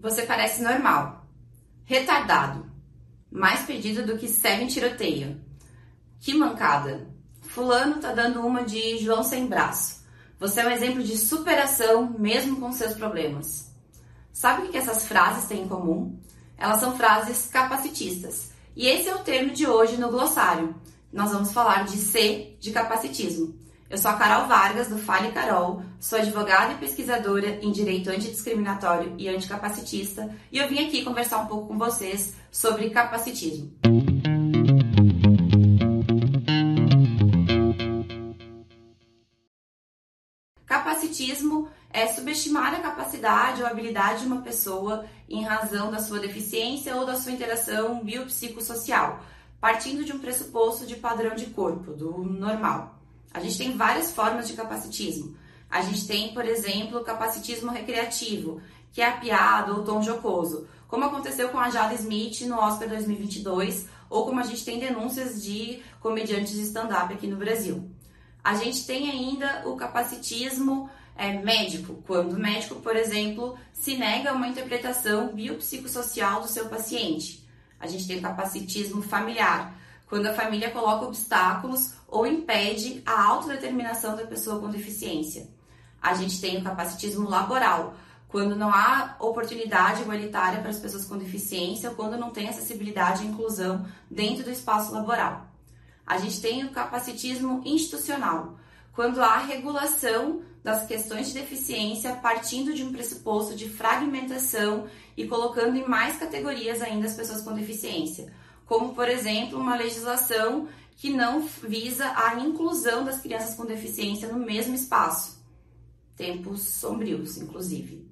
Você parece normal. Retardado. Mais pedido do que serve em tiroteio. Que mancada. Fulano tá dando uma de João sem braço. Você é um exemplo de superação mesmo com seus problemas. Sabe o que essas frases têm em comum? Elas são frases capacitistas. E esse é o termo de hoje no glossário. Nós vamos falar de C de capacitismo. Eu sou a Carol Vargas, do Fale Carol, sou advogada e pesquisadora em direito antidiscriminatório e anticapacitista, e eu vim aqui conversar um pouco com vocês sobre capacitismo. Capacitismo é subestimar a capacidade ou habilidade de uma pessoa em razão da sua deficiência ou da sua interação biopsicossocial, partindo de um pressuposto de padrão de corpo, do normal. A gente tem várias formas de capacitismo. A gente tem, por exemplo, capacitismo recreativo, que é a piada ou tom jocoso, como aconteceu com a Jada Smith no Oscar 2022, ou como a gente tem denúncias de comediantes de stand-up aqui no Brasil. A gente tem ainda o capacitismo é, médico, quando o médico, por exemplo, se nega uma interpretação biopsicossocial do seu paciente. A gente tem o capacitismo familiar, quando a família coloca obstáculos ou impede a autodeterminação da pessoa com deficiência. A gente tem o capacitismo laboral, quando não há oportunidade igualitária para as pessoas com deficiência ou quando não tem acessibilidade e inclusão dentro do espaço laboral. A gente tem o capacitismo institucional, quando há regulação das questões de deficiência partindo de um pressuposto de fragmentação e colocando em mais categorias ainda as pessoas com deficiência como, por exemplo, uma legislação que não visa a inclusão das crianças com deficiência no mesmo espaço. Tempos sombrios, inclusive.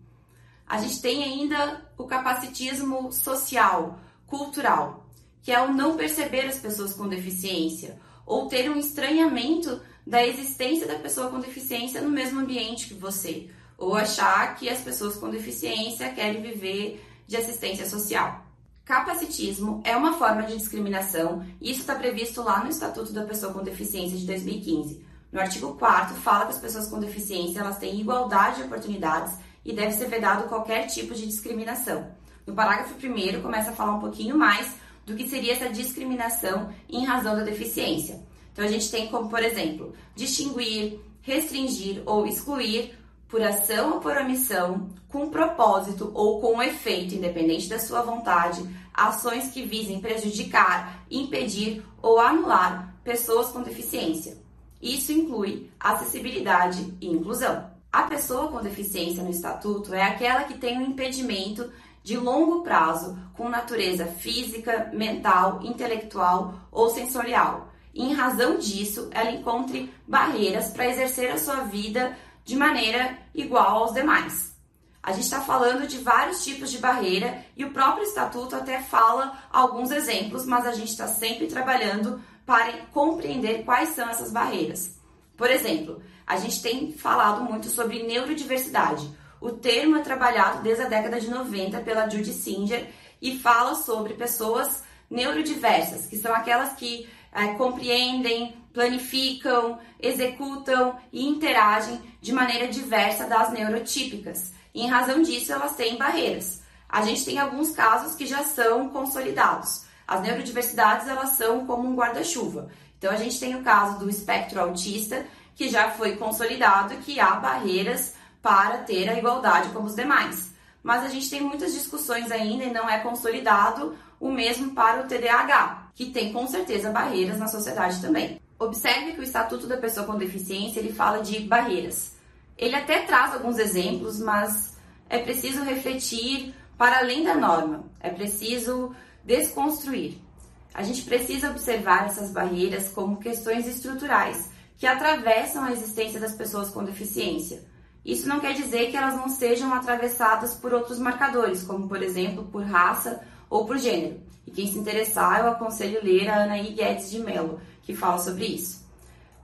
A gente tem ainda o capacitismo social, cultural, que é o não perceber as pessoas com deficiência ou ter um estranhamento da existência da pessoa com deficiência no mesmo ambiente que você, ou achar que as pessoas com deficiência querem viver de assistência social. Capacitismo é uma forma de discriminação e isso está previsto lá no Estatuto da Pessoa com Deficiência de 2015. No artigo 4 fala que as pessoas com deficiência elas têm igualdade de oportunidades e deve ser vedado qualquer tipo de discriminação. No parágrafo 1 começa a falar um pouquinho mais do que seria essa discriminação em razão da deficiência. Então a gente tem como, por exemplo, distinguir, restringir ou excluir por ação ou por omissão, com propósito ou com efeito, independente da sua vontade, ações que visem prejudicar, impedir ou anular pessoas com deficiência. Isso inclui acessibilidade e inclusão. A pessoa com deficiência no estatuto é aquela que tem um impedimento de longo prazo com natureza física, mental, intelectual ou sensorial. E, em razão disso, ela encontre barreiras para exercer a sua vida de maneira igual aos demais. A gente está falando de vários tipos de barreira e o próprio estatuto até fala alguns exemplos, mas a gente está sempre trabalhando para compreender quais são essas barreiras. Por exemplo, a gente tem falado muito sobre neurodiversidade. O termo é trabalhado desde a década de 90 pela Judy Singer e fala sobre pessoas neurodiversas, que são aquelas que é, compreendem, planificam, executam e interagem de maneira diversa das neurotípicas. E, em razão disso, elas têm barreiras. A gente tem alguns casos que já são consolidados. As neurodiversidades elas são como um guarda-chuva. Então a gente tem o caso do espectro autista, que já foi consolidado que há barreiras para ter a igualdade como os demais. Mas a gente tem muitas discussões ainda e não é consolidado o mesmo para o TDAH, que tem com certeza barreiras na sociedade também. Observe que o Estatuto da Pessoa com Deficiência ele fala de barreiras. Ele até traz alguns exemplos, mas é preciso refletir para além da norma. É preciso desconstruir. A gente precisa observar essas barreiras como questões estruturais que atravessam a existência das pessoas com deficiência. Isso não quer dizer que elas não sejam atravessadas por outros marcadores, como por exemplo por raça ou por gênero. E quem se interessar, eu aconselho ler a Anaí Guedes de Mello, que fala sobre isso.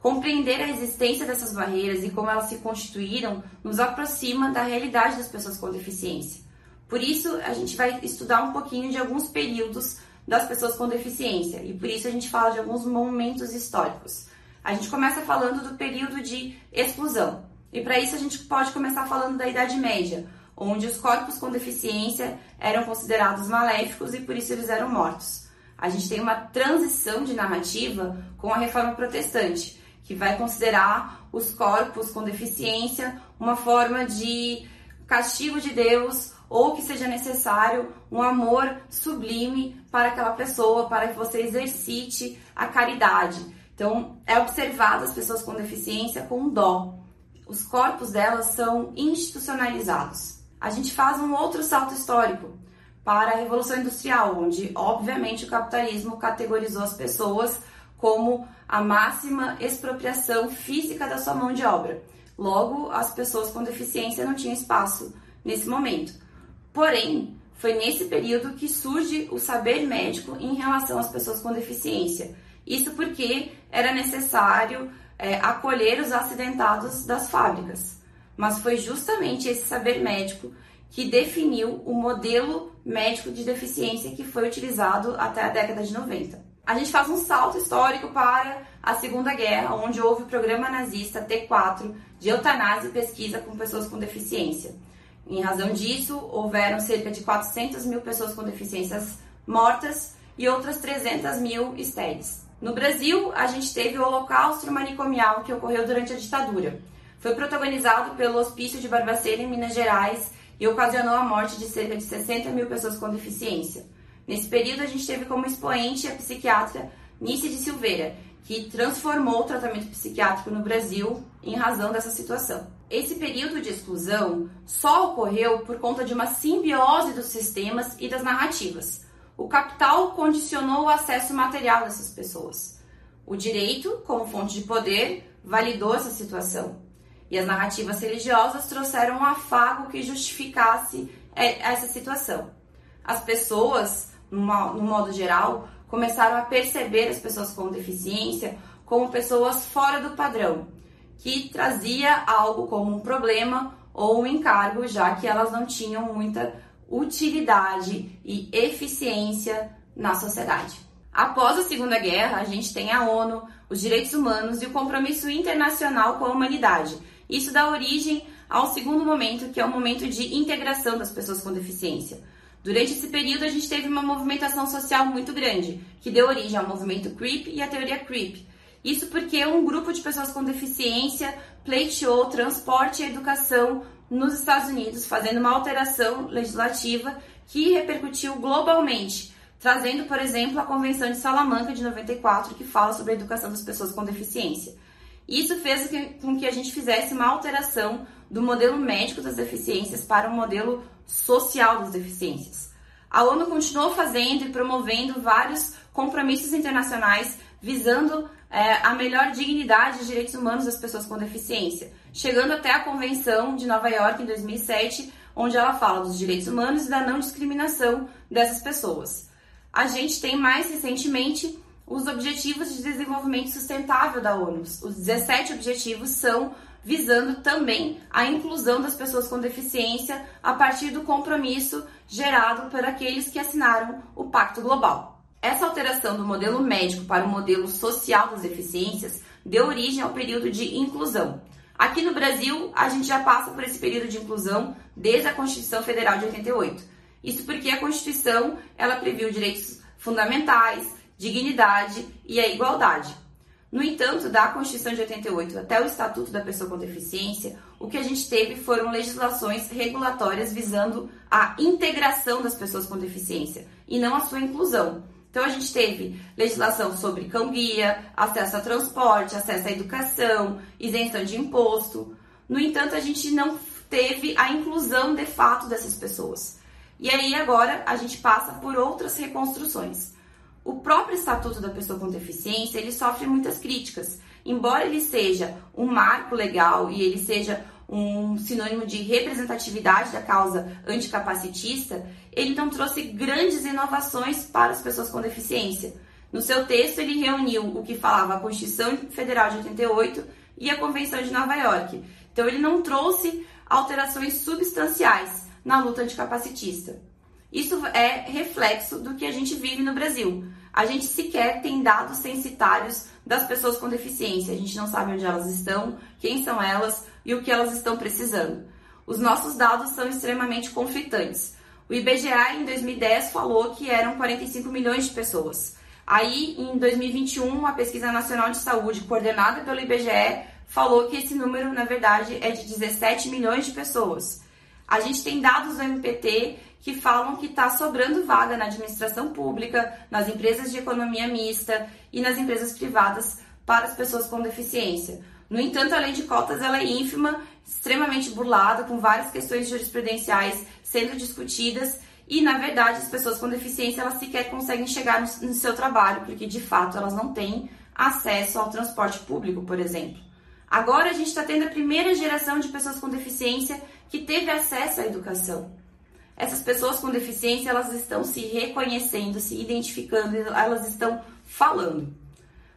Compreender a existência dessas barreiras e como elas se constituíram nos aproxima da realidade das pessoas com deficiência. Por isso, a gente vai estudar um pouquinho de alguns períodos das pessoas com deficiência e por isso a gente fala de alguns momentos históricos. A gente começa falando do período de exclusão e para isso a gente pode começar falando da Idade Média, onde os corpos com deficiência eram considerados maléficos e por isso eles eram mortos. A gente tem uma transição de narrativa com a reforma protestante, que vai considerar os corpos com deficiência uma forma de castigo de Deus ou que seja necessário um amor sublime para aquela pessoa, para que você exercite a caridade. Então, é observado as pessoas com deficiência com dó. Os corpos delas são institucionalizados. A gente faz um outro salto histórico para a Revolução Industrial, onde, obviamente, o capitalismo categorizou as pessoas como a máxima expropriação física da sua mão de obra. Logo, as pessoas com deficiência não tinham espaço nesse momento. Porém, foi nesse período que surge o saber médico em relação às pessoas com deficiência. Isso porque era necessário é, acolher os acidentados das fábricas. Mas foi justamente esse saber médico que definiu o modelo médico de deficiência que foi utilizado até a década de 90. A gente faz um salto histórico para a Segunda Guerra, onde houve o programa nazista T4 de eutanásia e pesquisa com pessoas com deficiência. Em razão disso, houveram cerca de 400 mil pessoas com deficiências mortas e outras 300 mil estéreis. No Brasil, a gente teve o Holocausto Manicomial que ocorreu durante a ditadura. Foi protagonizado pelo Hospício de Barbacena, em Minas Gerais, e ocasionou a morte de cerca de 60 mil pessoas com deficiência. Nesse período, a gente teve como expoente a psiquiatra Nice de Silveira, que transformou o tratamento psiquiátrico no Brasil em razão dessa situação. Esse período de exclusão só ocorreu por conta de uma simbiose dos sistemas e das narrativas. O capital condicionou o acesso material dessas pessoas. O direito, como fonte de poder, validou essa situação. E as narrativas religiosas trouxeram um afago que justificasse é, essa situação. As pessoas, no modo geral, começaram a perceber as pessoas com deficiência como pessoas fora do padrão, que trazia algo como um problema ou um encargo, já que elas não tinham muita utilidade e eficiência na sociedade. Após a Segunda Guerra, a gente tem a ONU, os direitos humanos e o compromisso internacional com a humanidade. Isso dá origem ao segundo momento, que é o momento de integração das pessoas com deficiência. Durante esse período, a gente teve uma movimentação social muito grande, que deu origem ao movimento CREEP e à teoria CREEP. Isso porque um grupo de pessoas com deficiência pleiteou transporte e educação nos Estados Unidos, fazendo uma alteração legislativa que repercutiu globalmente, trazendo, por exemplo, a Convenção de Salamanca de 94, que fala sobre a educação das pessoas com deficiência. Isso fez com que a gente fizesse uma alteração do modelo médico das deficiências para o modelo social das deficiências. A ONU continuou fazendo e promovendo vários compromissos internacionais visando é, a melhor dignidade e direitos humanos das pessoas com deficiência, chegando até a Convenção de Nova York em 2007, onde ela fala dos direitos humanos e da não discriminação dessas pessoas. A gente tem mais recentemente os Objetivos de Desenvolvimento Sustentável da ONU. Os 17 objetivos são visando também a inclusão das pessoas com deficiência a partir do compromisso gerado por aqueles que assinaram o Pacto Global. Essa alteração do modelo médico para o modelo social das deficiências deu origem ao período de inclusão. Aqui no Brasil, a gente já passa por esse período de inclusão desde a Constituição Federal de 88. Isso porque a Constituição ela previu direitos fundamentais, dignidade e a igualdade. No entanto, da Constituição de 88 até o Estatuto da Pessoa com Deficiência, o que a gente teve foram legislações regulatórias visando a integração das pessoas com deficiência e não a sua inclusão. Então a gente teve legislação sobre cão-guia, acesso a transporte, acesso à educação, isenção de imposto. No entanto, a gente não teve a inclusão de fato dessas pessoas. E aí agora a gente passa por outras reconstruções. O próprio Estatuto da Pessoa com Deficiência, ele sofre muitas críticas. Embora ele seja um marco legal e ele seja um sinônimo de representatividade da causa anticapacitista, ele não trouxe grandes inovações para as pessoas com deficiência. No seu texto, ele reuniu o que falava a Constituição Federal de 88 e a Convenção de Nova York. Então, ele não trouxe alterações substanciais na luta anticapacitista. Isso é reflexo do que a gente vive no Brasil. A gente sequer tem dados censitários das pessoas com deficiência. A gente não sabe onde elas estão, quem são elas e o que elas estão precisando. os nossos dados são extremamente conflitantes. O IBGE em 2010 falou que eram 45 milhões de pessoas. Aí, em 2021, a Pesquisa Nacional de Saúde, coordenada pelo IBGE, falou que esse número, na verdade, é de 17 milhões de pessoas. A gente tem dados do MPT que falam que está sobrando vaga na administração pública, nas empresas de economia mista e nas empresas privadas para as pessoas com deficiência. No entanto, a lei de cotas ela é ínfima, extremamente burlada, com várias questões jurisprudenciais sendo discutidas e, na verdade, as pessoas com deficiência elas sequer conseguem chegar no, no seu trabalho, porque de fato elas não têm acesso ao transporte público, por exemplo. Agora a gente está tendo a primeira geração de pessoas com deficiência que teve acesso à educação. Essas pessoas com deficiência elas estão se reconhecendo, se identificando, elas estão falando.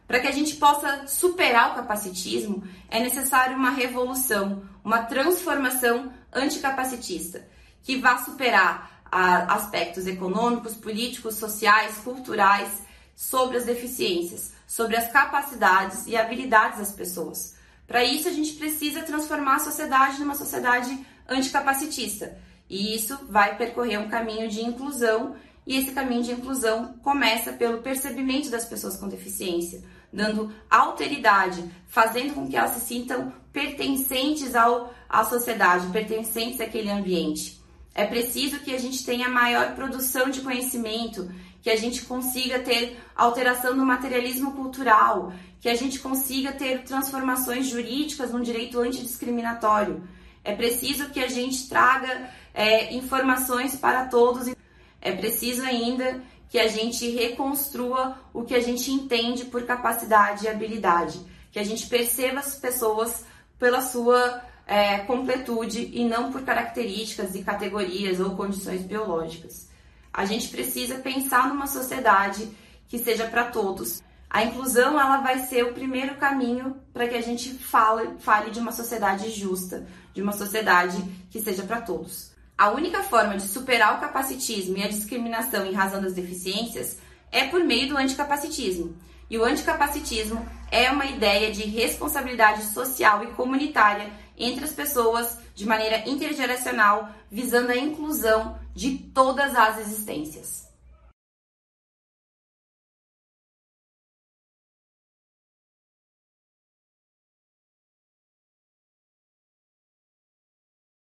Para que a gente possa superar o capacitismo, é necessário uma revolução, uma transformação anticapacitista, que vá superar a, aspectos econômicos, políticos, sociais, culturais sobre as deficiências, sobre as capacidades e habilidades das pessoas. Para isso, a gente precisa transformar a sociedade numa sociedade anticapacitista. E isso vai percorrer um caminho de inclusão, e esse caminho de inclusão começa pelo percebimento das pessoas com deficiência dando alteridade, fazendo com que elas se sintam pertencentes ao, à sociedade, pertencentes àquele ambiente. É preciso que a gente tenha maior produção de conhecimento, que a gente consiga ter alteração no materialismo cultural, que a gente consiga ter transformações jurídicas num direito antidiscriminatório. É preciso que a gente traga é, informações para todos. É preciso ainda que a gente reconstrua o que a gente entende por capacidade e habilidade, que a gente perceba as pessoas pela sua é, completude e não por características e categorias ou condições biológicas. A gente precisa pensar numa sociedade que seja para todos. A inclusão ela vai ser o primeiro caminho para que a gente fale, fale de uma sociedade justa, de uma sociedade que seja para todos. A única forma de superar o capacitismo e a discriminação em razão das deficiências é por meio do anticapacitismo. E o anticapacitismo é uma ideia de responsabilidade social e comunitária entre as pessoas de maneira intergeracional, visando a inclusão de todas as existências.